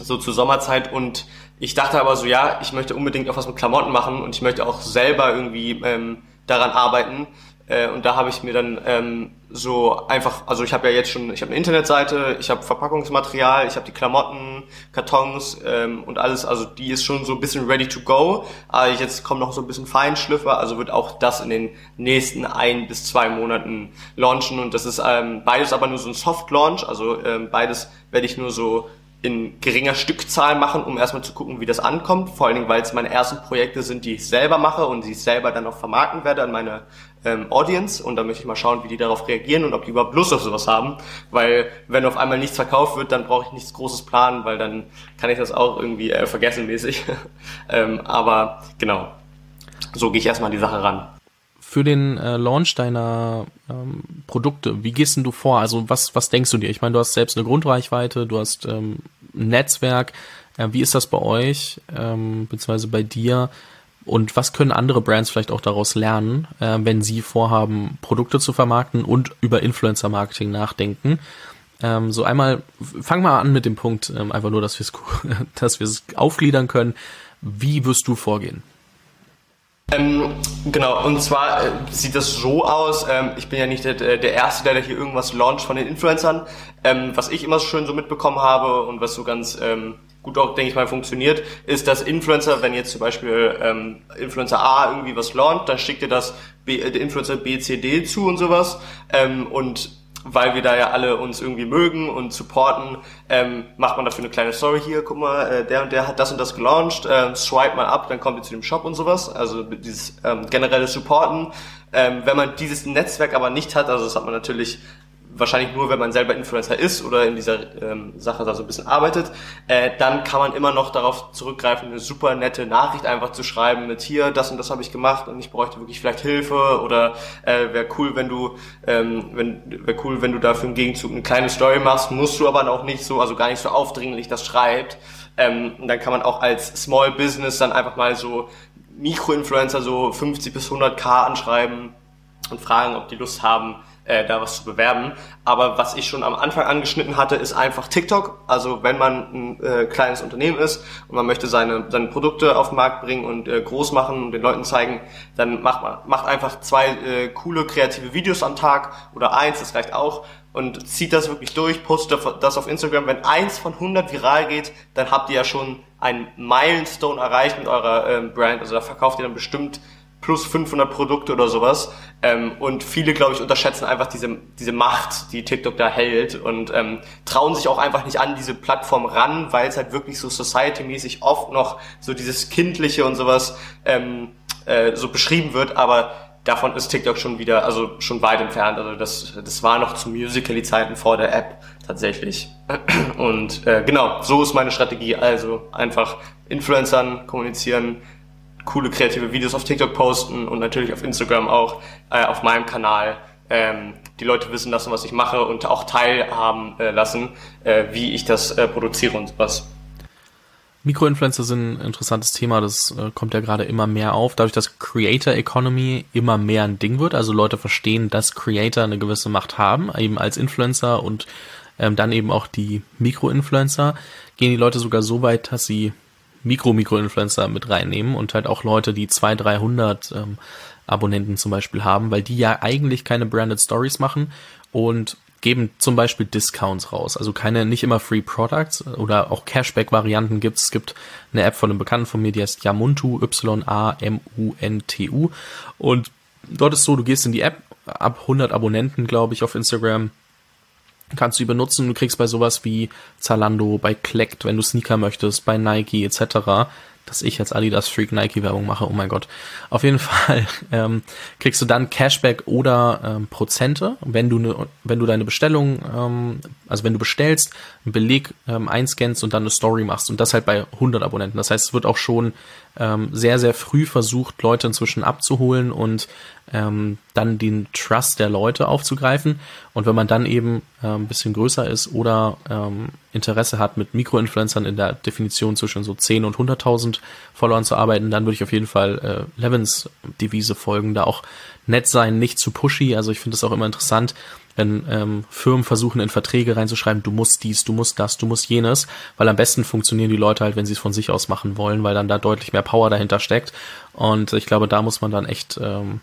so zur Sommerzeit und ich dachte aber so, ja, ich möchte unbedingt auch was mit Klamotten machen und ich möchte auch selber irgendwie ähm, daran arbeiten, äh, und da habe ich mir dann ähm, so einfach, also ich habe ja jetzt schon, ich habe eine Internetseite, ich habe Verpackungsmaterial, ich habe die Klamotten, Kartons ähm, und alles, also die ist schon so ein bisschen ready to go. Aber jetzt kommt noch so ein bisschen Feinschliffer, also wird auch das in den nächsten ein bis zwei Monaten launchen und das ist ähm, beides aber nur so ein Soft Launch, also ähm, beides werde ich nur so in geringer Stückzahl machen, um erstmal zu gucken, wie das ankommt. Vor allen Dingen, weil es meine ersten Projekte sind, die ich selber mache und die ich selber dann auch vermarkten werde an meine ähm, Audience. Und da möchte ich mal schauen, wie die darauf reagieren und ob die überhaupt Lust auf sowas haben. Weil wenn auf einmal nichts verkauft wird, dann brauche ich nichts Großes planen, weil dann kann ich das auch irgendwie äh, vergessen mäßig. ähm, aber genau, so gehe ich erstmal an die Sache ran für den äh, Launch deiner ähm, Produkte, wie gehst denn du vor? Also was, was denkst du dir? Ich meine, du hast selbst eine Grundreichweite, du hast ähm, Netzwerk. Äh, wie ist das bei euch, ähm, beziehungsweise bei dir? Und was können andere Brands vielleicht auch daraus lernen, äh, wenn sie vorhaben, Produkte zu vermarkten und über Influencer-Marketing nachdenken? Ähm, so einmal, fang mal an mit dem Punkt, ähm, einfach nur, dass wir es aufgliedern können. Wie wirst du vorgehen? Ähm, genau, und zwar äh, sieht das so aus, ähm, ich bin ja nicht der, der Erste, der hier irgendwas launcht von den Influencern. Ähm, was ich immer schön so mitbekommen habe und was so ganz ähm, gut auch, denke ich mal, funktioniert, ist, dass Influencer, wenn jetzt zum Beispiel ähm, Influencer A irgendwie was launcht, dann schickt ihr das B, äh, Influencer B, C, D zu und sowas ähm, und weil wir da ja alle uns irgendwie mögen und supporten, ähm, macht man dafür eine kleine Story hier, guck mal, äh, der und der hat das und das gelauncht, äh, swipe mal ab, dann kommt ihr zu dem Shop und sowas, also dieses ähm, generelle Supporten. Ähm, wenn man dieses Netzwerk aber nicht hat, also das hat man natürlich wahrscheinlich nur, wenn man selber Influencer ist oder in dieser ähm, Sache da so ein bisschen arbeitet, äh, dann kann man immer noch darauf zurückgreifen, eine super nette Nachricht einfach zu schreiben mit hier, das und das habe ich gemacht und ich bräuchte wirklich vielleicht Hilfe oder äh, wäre cool, wenn du, ähm, wenn wäre cool, wenn du dafür im Gegenzug eine kleine Story machst, musst du aber auch nicht so, also gar nicht so aufdringlich das schreibt. Ähm, und dann kann man auch als Small Business dann einfach mal so Mikroinfluencer so 50 bis 100k anschreiben und fragen, ob die Lust haben, äh, da was zu bewerben. Aber was ich schon am Anfang angeschnitten hatte, ist einfach TikTok. Also wenn man ein äh, kleines Unternehmen ist und man möchte seine, seine Produkte auf den Markt bringen und äh, groß machen und den Leuten zeigen, dann macht man macht einfach zwei äh, coole kreative Videos am Tag oder eins, das reicht auch und zieht das wirklich durch, postet das auf Instagram. Wenn eins von 100 viral geht, dann habt ihr ja schon einen Milestone erreicht mit eurer ähm, Brand. Also da verkauft ihr dann bestimmt plus 500 Produkte oder sowas. Ähm, und viele, glaube ich, unterschätzen einfach diese, diese Macht, die TikTok da hält und ähm, trauen sich auch einfach nicht an diese Plattform ran, weil es halt wirklich so society-mäßig oft noch so dieses Kindliche und sowas ähm, äh, so beschrieben wird, aber davon ist TikTok schon wieder, also schon weit entfernt. Also das, das war noch zu Musical.ly-Zeiten vor der App tatsächlich. Und äh, genau, so ist meine Strategie. Also einfach Influencern kommunizieren, coole kreative Videos auf TikTok posten und natürlich auf Instagram auch, äh, auf meinem Kanal. Ähm, die Leute wissen lassen, was ich mache und auch teilhaben äh, lassen, äh, wie ich das äh, produziere und was. Mikroinfluencer sind ein interessantes Thema, das äh, kommt ja gerade immer mehr auf, dadurch, dass Creator Economy immer mehr ein Ding wird, also Leute verstehen, dass Creator eine gewisse Macht haben, eben als Influencer und ähm, dann eben auch die Mikroinfluencer, gehen die Leute sogar so weit, dass sie Mikro-Mikro-Influencer mit reinnehmen und halt auch Leute, die 200, 300 ähm, Abonnenten zum Beispiel haben, weil die ja eigentlich keine Branded Stories machen und geben zum Beispiel Discounts raus. Also keine, nicht immer Free Products oder auch Cashback-Varianten gibt es. gibt eine App von einem Bekannten von mir, die heißt Yamuntu, Y-A-M-U-N-T-U. Und dort ist so, du gehst in die App, ab 100 Abonnenten, glaube ich, auf Instagram, kannst du die benutzen. Du kriegst bei sowas wie Zalando, bei Klekt, wenn du Sneaker möchtest, bei Nike etc. dass ich als Adidas Freak Nike Werbung mache, oh mein Gott. Auf jeden Fall ähm, kriegst du dann Cashback oder ähm, Prozente, wenn du ne, wenn du deine Bestellung, ähm, also wenn du bestellst, einen Beleg ähm, einscannst und dann eine Story machst und das halt bei 100 Abonnenten. Das heißt, es wird auch schon ähm, sehr sehr früh versucht, Leute inzwischen abzuholen und ähm, dann den Trust der Leute aufzugreifen. Und wenn man dann eben äh, ein bisschen größer ist oder ähm, Interesse hat, mit Mikroinfluencern in der Definition zwischen so 10 und 100.000 Followern zu arbeiten, dann würde ich auf jeden Fall äh, Levins Devise folgen, da auch nett sein, nicht zu pushy. Also ich finde es auch immer interessant, wenn ähm, Firmen versuchen, in Verträge reinzuschreiben, du musst dies, du musst das, du musst jenes, weil am besten funktionieren die Leute halt, wenn sie es von sich aus machen wollen, weil dann da deutlich mehr Power dahinter steckt. Und ich glaube, da muss man dann echt ähm,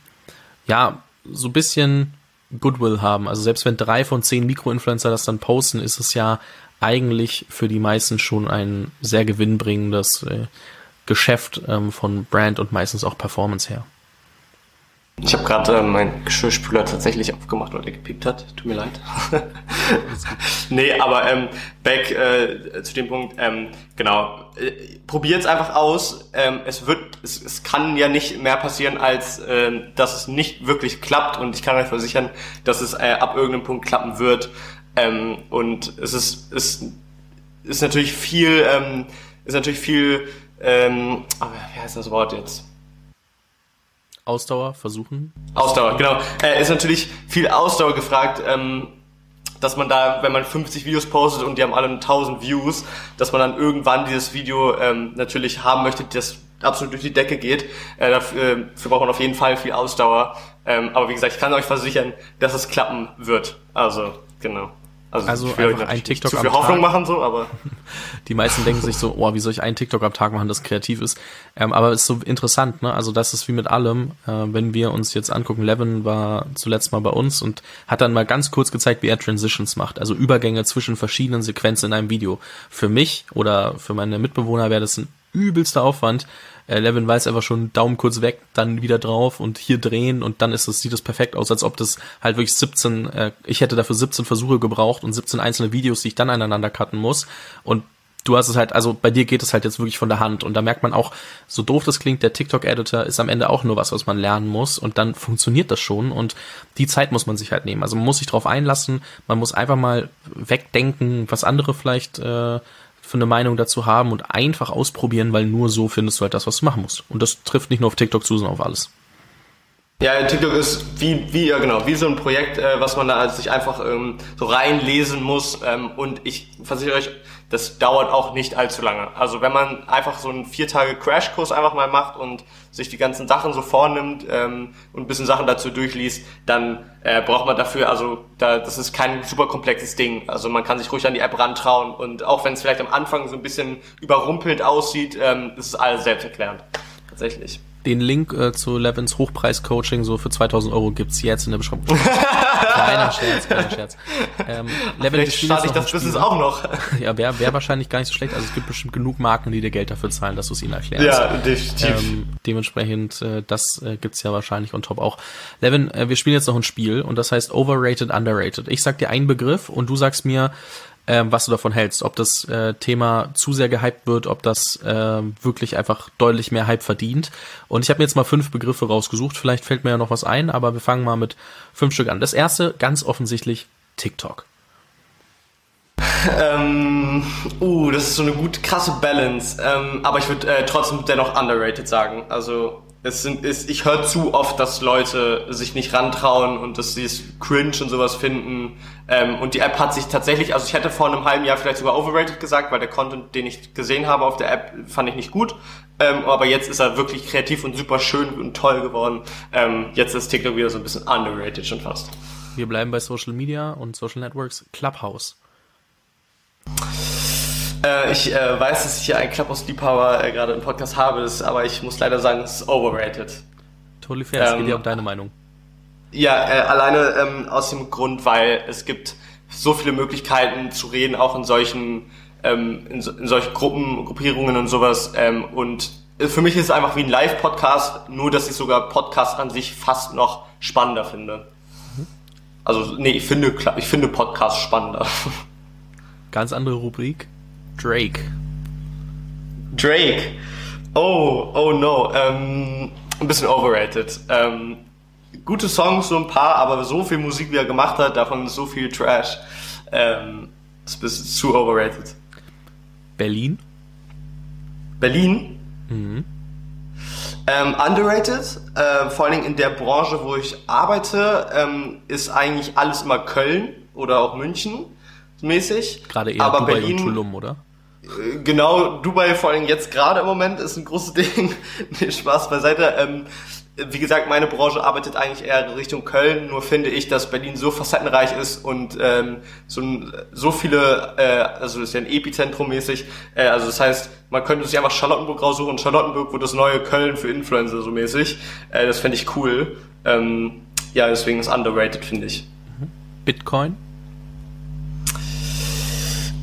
ja, so ein bisschen Goodwill haben. Also selbst wenn drei von zehn Mikroinfluencer das dann posten, ist es ja eigentlich für die meisten schon ein sehr gewinnbringendes äh, Geschäft ähm, von Brand und meistens auch Performance her. Ich habe gerade äh, meinen Geschirrspüler tatsächlich aufgemacht, weil der gepiept hat. Tut mir leid. nee, aber ähm, back äh, zu dem Punkt, ähm, genau, äh, probiert es einfach aus. Ähm, es wird, es, es kann ja nicht mehr passieren, als äh, dass es nicht wirklich klappt. Und ich kann euch versichern, dass es äh, ab irgendeinem Punkt klappen wird. Ähm, und es ist, es ist natürlich viel, ähm, ist natürlich viel, ähm, aber wie heißt das Wort jetzt? Ausdauer versuchen? Ausdauer, genau. Äh, ist natürlich viel Ausdauer gefragt, ähm, dass man da, wenn man 50 Videos postet und die haben alle 1000 Views, dass man dann irgendwann dieses Video ähm, natürlich haben möchte, das absolut durch die Decke geht. Äh, dafür, äh, dafür braucht man auf jeden Fall viel Ausdauer. Ähm, aber wie gesagt, ich kann euch versichern, dass es klappen wird. Also, genau. Also, also ich will einfach ein TikTok zu viel Hoffnung Tag. machen so, aber die meisten denken sich so, oh, wie soll ich einen TikTok am Tag machen, das kreativ ist. Ähm, aber es ist so interessant, ne? Also das ist wie mit allem, äh, wenn wir uns jetzt angucken, Levin war zuletzt mal bei uns und hat dann mal ganz kurz gezeigt, wie er Transitions macht, also Übergänge zwischen verschiedenen Sequenzen in einem Video. Für mich oder für meine Mitbewohner wäre das ein übelster Aufwand, äh, Levin weiß einfach schon Daumen kurz weg, dann wieder drauf und hier drehen und dann ist es, sieht es perfekt aus, als ob das halt wirklich 17, äh, ich hätte dafür 17 Versuche gebraucht und 17 einzelne Videos, die ich dann aneinander cutten muss und du hast es halt, also bei dir geht es halt jetzt wirklich von der Hand und da merkt man auch, so doof das klingt, der TikTok-Editor ist am Ende auch nur was, was man lernen muss und dann funktioniert das schon und die Zeit muss man sich halt nehmen. Also man muss sich drauf einlassen, man muss einfach mal wegdenken, was andere vielleicht äh, für eine Meinung dazu haben und einfach ausprobieren, weil nur so findest du halt das, was du machen musst. Und das trifft nicht nur auf TikTok zu, sondern auf alles. Ja, TikTok ist wie, wie, ja genau, wie so ein Projekt, äh, was man da sich einfach ähm, so reinlesen muss. Ähm, und ich versichere euch, das dauert auch nicht allzu lange. Also wenn man einfach so einen vier Tage Crashkurs einfach mal macht und sich die ganzen Sachen so vornimmt ähm, und ein bisschen Sachen dazu durchliest, dann äh, braucht man dafür, also da, das ist kein super komplexes Ding. Also man kann sich ruhig an die App rantrauen und auch wenn es vielleicht am Anfang so ein bisschen überrumpelnd aussieht, ähm, ist es alles selbsterklärend. Tatsächlich. Den Link äh, zu Levins Hochpreis-Coaching so für 2000 Euro gibt's jetzt in der Beschreibung. kleiner Scherz, kleiner Scherz. Ähm, Levin, Vielleicht starte ich das Business auch noch. ja, wäre wär wahrscheinlich gar nicht so schlecht. Also es gibt bestimmt genug Marken, die dir Geld dafür zahlen, dass du es ihnen erklärst. Ja, definitiv. Ähm, dementsprechend, äh, das äh, gibt's ja wahrscheinlich on top auch. Levin, äh, wir spielen jetzt noch ein Spiel und das heißt Overrated, Underrated. Ich sag dir einen Begriff und du sagst mir, ähm, was du davon hältst. Ob das äh, Thema zu sehr gehypt wird, ob das äh, wirklich einfach deutlich mehr Hype verdient. Und ich habe mir jetzt mal fünf Begriffe rausgesucht. Vielleicht fällt mir ja noch was ein, aber wir fangen mal mit fünf Stück an. Das erste, ganz offensichtlich, TikTok. Ähm, uh, das ist so eine gut krasse Balance. Ähm, aber ich würde äh, trotzdem dennoch underrated sagen. Also es sind, ist, ich höre zu oft, dass Leute sich nicht rantrauen und dass sie es cringe und sowas finden. Ähm, und die App hat sich tatsächlich, also ich hätte vor einem halben Jahr vielleicht sogar overrated gesagt, weil der Content, den ich gesehen habe auf der App, fand ich nicht gut. Ähm, aber jetzt ist er wirklich kreativ und super schön und toll geworden. Ähm, jetzt ist TikTok wieder so ein bisschen underrated schon fast. Wir bleiben bei Social Media und Social Networks. Clubhouse. Äh, ich äh, weiß, dass ich hier einen Clubhouse-Liebhaber äh, gerade im Podcast habe, das, aber ich muss leider sagen, es ist overrated. Totally fair, es ähm, geht ja um deine Meinung. Ja, äh, alleine ähm, aus dem Grund, weil es gibt so viele Möglichkeiten zu reden, auch in solchen, ähm, in, in solchen Gruppen, Gruppierungen und sowas. Ähm, und für mich ist es einfach wie ein Live-Podcast, nur dass ich sogar Podcast an sich fast noch spannender finde. Mhm. Also, nee, ich finde, ich finde Podcast spannender. Ganz andere Rubrik. Drake. Drake. Oh, oh no. Ähm, ein bisschen overrated. Ähm, gute Songs, so ein paar, aber so viel Musik, wie er gemacht hat, davon ist so viel Trash. Ähm, ist ein bisschen zu overrated. Berlin? Berlin? Mhm. Ähm, underrated, äh, vor allen Dingen in der Branche, wo ich arbeite, ähm, ist eigentlich alles immer Köln oder auch München mäßig. Gerade eher Aber Dubai Berlin, und Tulum, oder? Äh, genau, Dubai vor allem jetzt gerade im Moment ist ein großes Ding. nee, Spaß beiseite. Ähm, wie gesagt, meine Branche arbeitet eigentlich eher Richtung Köln, nur finde ich, dass Berlin so facettenreich ist und ähm, so, so viele, äh, also das ist ja ein Epizentrum mäßig, äh, also das heißt, man könnte sich einfach Charlottenburg raussuchen und Charlottenburg wird das neue Köln für Influencer so mäßig. Äh, das fände ich cool. Ähm, ja, deswegen ist underrated, finde ich. Bitcoin?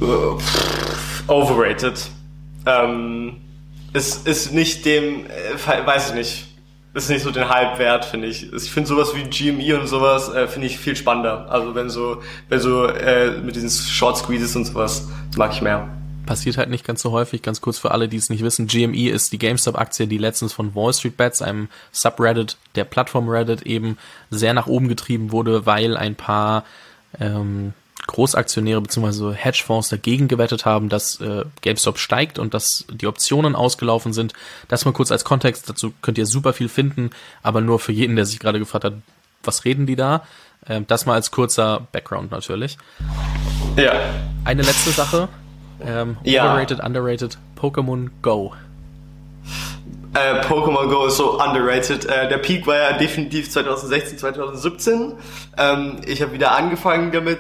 Uh, overrated. Ähm, ist, ist nicht dem, äh, weiß ich nicht ist nicht so den Hype wert, finde ich. Ich finde sowas wie GME und sowas äh, finde ich viel spannender. Also wenn so, wenn so äh, mit diesen Short Squeezes und sowas mag ich mehr. Passiert halt nicht ganz so häufig. Ganz kurz für alle, die es nicht wissen. GME ist die GameStop-Aktie, die letztens von Wall Street Bets, einem Subreddit, der Plattform Reddit eben sehr nach oben getrieben wurde, weil ein paar ähm, Großaktionäre bzw. Hedgefonds dagegen gewettet haben, dass äh, GameStop steigt und dass die Optionen ausgelaufen sind. Das mal kurz als Kontext, dazu könnt ihr super viel finden, aber nur für jeden, der sich gerade gefragt hat, was reden die da? Ähm, das mal als kurzer Background natürlich. Ja. Eine letzte Sache. Ähm, ja. Overrated, underrated, Pokémon Go. Äh, Pokémon Go ist so underrated. Äh, der Peak war ja definitiv 2016, 2017. Ähm, ich habe wieder angefangen damit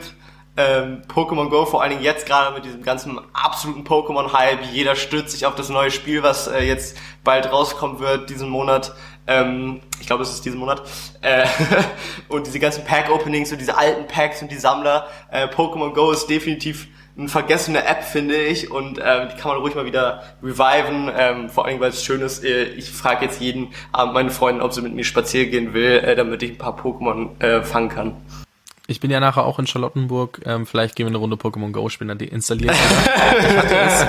ähm, Pokémon Go, vor allen Dingen jetzt gerade mit diesem ganzen absoluten Pokémon-Hype. Jeder stürzt sich auf das neue Spiel, was äh, jetzt bald rauskommen wird, diesen Monat. Ähm, ich glaube, es ist diesen Monat. Äh, und diese ganzen Pack-Openings und diese alten Packs und die Sammler. Äh, Pokémon Go ist definitiv eine vergessene App, finde ich, und äh, die kann man ruhig mal wieder reviven, ähm, vor allem, weil es schön ist. Äh, ich frage jetzt jeden Abend meine Freundin, ob sie mit mir spazieren gehen will, äh, damit ich ein paar Pokémon äh, fangen kann. Ich bin ja nachher auch in Charlottenburg. Ähm, vielleicht gehen wir eine Runde Pokémon Go spielen, dann es,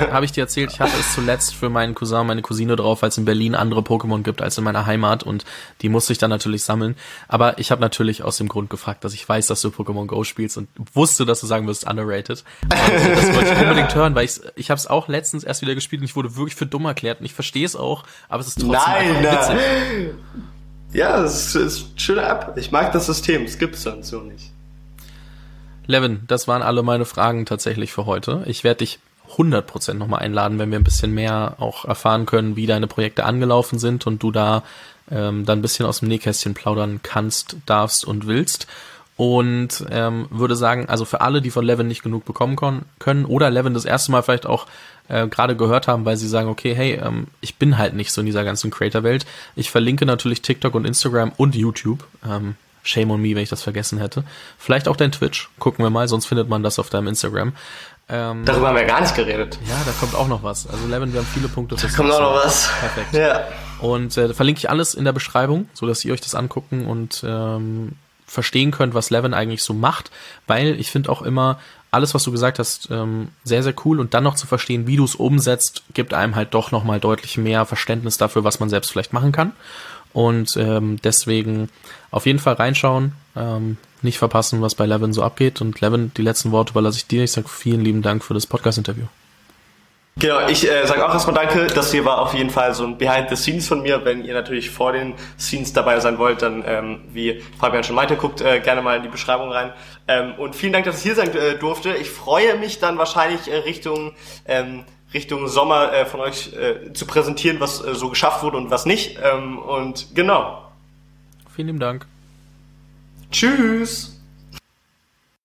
habe ich dir erzählt, ich hatte es zuletzt für meinen Cousin, meine Cousine drauf, weil es in Berlin andere Pokémon gibt als in meiner Heimat und die musste ich dann natürlich sammeln. Aber ich habe natürlich aus dem Grund gefragt, dass ich weiß, dass du Pokémon Go spielst und wusste, dass du sagen wirst, underrated. Und das wollte ich unbedingt hören, weil ich ich habe es auch letztens erst wieder gespielt und ich wurde wirklich für dumm erklärt und ich verstehe es auch, aber es ist trotzdem nein, witzig. Ja, es ist eine schöne App. Ich mag das System. Es gibt es sonst so nicht. Levin, das waren alle meine Fragen tatsächlich für heute. Ich werde dich 100% nochmal einladen, wenn wir ein bisschen mehr auch erfahren können, wie deine Projekte angelaufen sind und du da ähm, dann ein bisschen aus dem Nähkästchen plaudern kannst, darfst und willst. Und ähm, würde sagen, also für alle, die von Levin nicht genug bekommen können oder Levin das erste Mal vielleicht auch äh, gerade gehört haben, weil sie sagen, okay, hey, ähm, ich bin halt nicht so in dieser ganzen Creator-Welt. Ich verlinke natürlich TikTok und Instagram und YouTube. Ähm, Shame on me, wenn ich das vergessen hätte. Vielleicht auch dein Twitch. Gucken wir mal, sonst findet man das auf deinem Instagram. Ähm, Darüber haben wir gar nicht geredet. Ja, da kommt auch noch was. Also Levin, wir haben viele Punkte. Da kommt auch noch was. Perfekt. Ja. Und äh, verlinke ich alles in der Beschreibung, so dass ihr euch das angucken und ähm, verstehen könnt, was Levin eigentlich so macht, weil ich finde auch immer alles, was du gesagt hast, ähm, sehr, sehr cool und dann noch zu verstehen, wie du es umsetzt, gibt einem halt doch nochmal deutlich mehr Verständnis dafür, was man selbst vielleicht machen kann. Und ähm, deswegen auf jeden Fall reinschauen, ähm, nicht verpassen, was bei Levin so abgeht. Und Levin, die letzten Worte überlasse ich dir. Ich sage vielen lieben Dank für das Podcast-Interview. Genau, ich äh, sage auch erstmal danke. Das hier war auf jeden Fall so ein Behind the Scenes von mir. Wenn ihr natürlich vor den Scenes dabei sein wollt, dann, ähm, wie Fabian schon meinte, guckt äh, gerne mal in die Beschreibung rein. Ähm, und vielen Dank, dass ich hier sein äh, durfte. Ich freue mich dann wahrscheinlich äh, Richtung ähm, Richtung Sommer äh, von euch äh, zu präsentieren, was äh, so geschafft wurde und was nicht. Ähm, und genau. Vielen lieben Dank. Tschüss.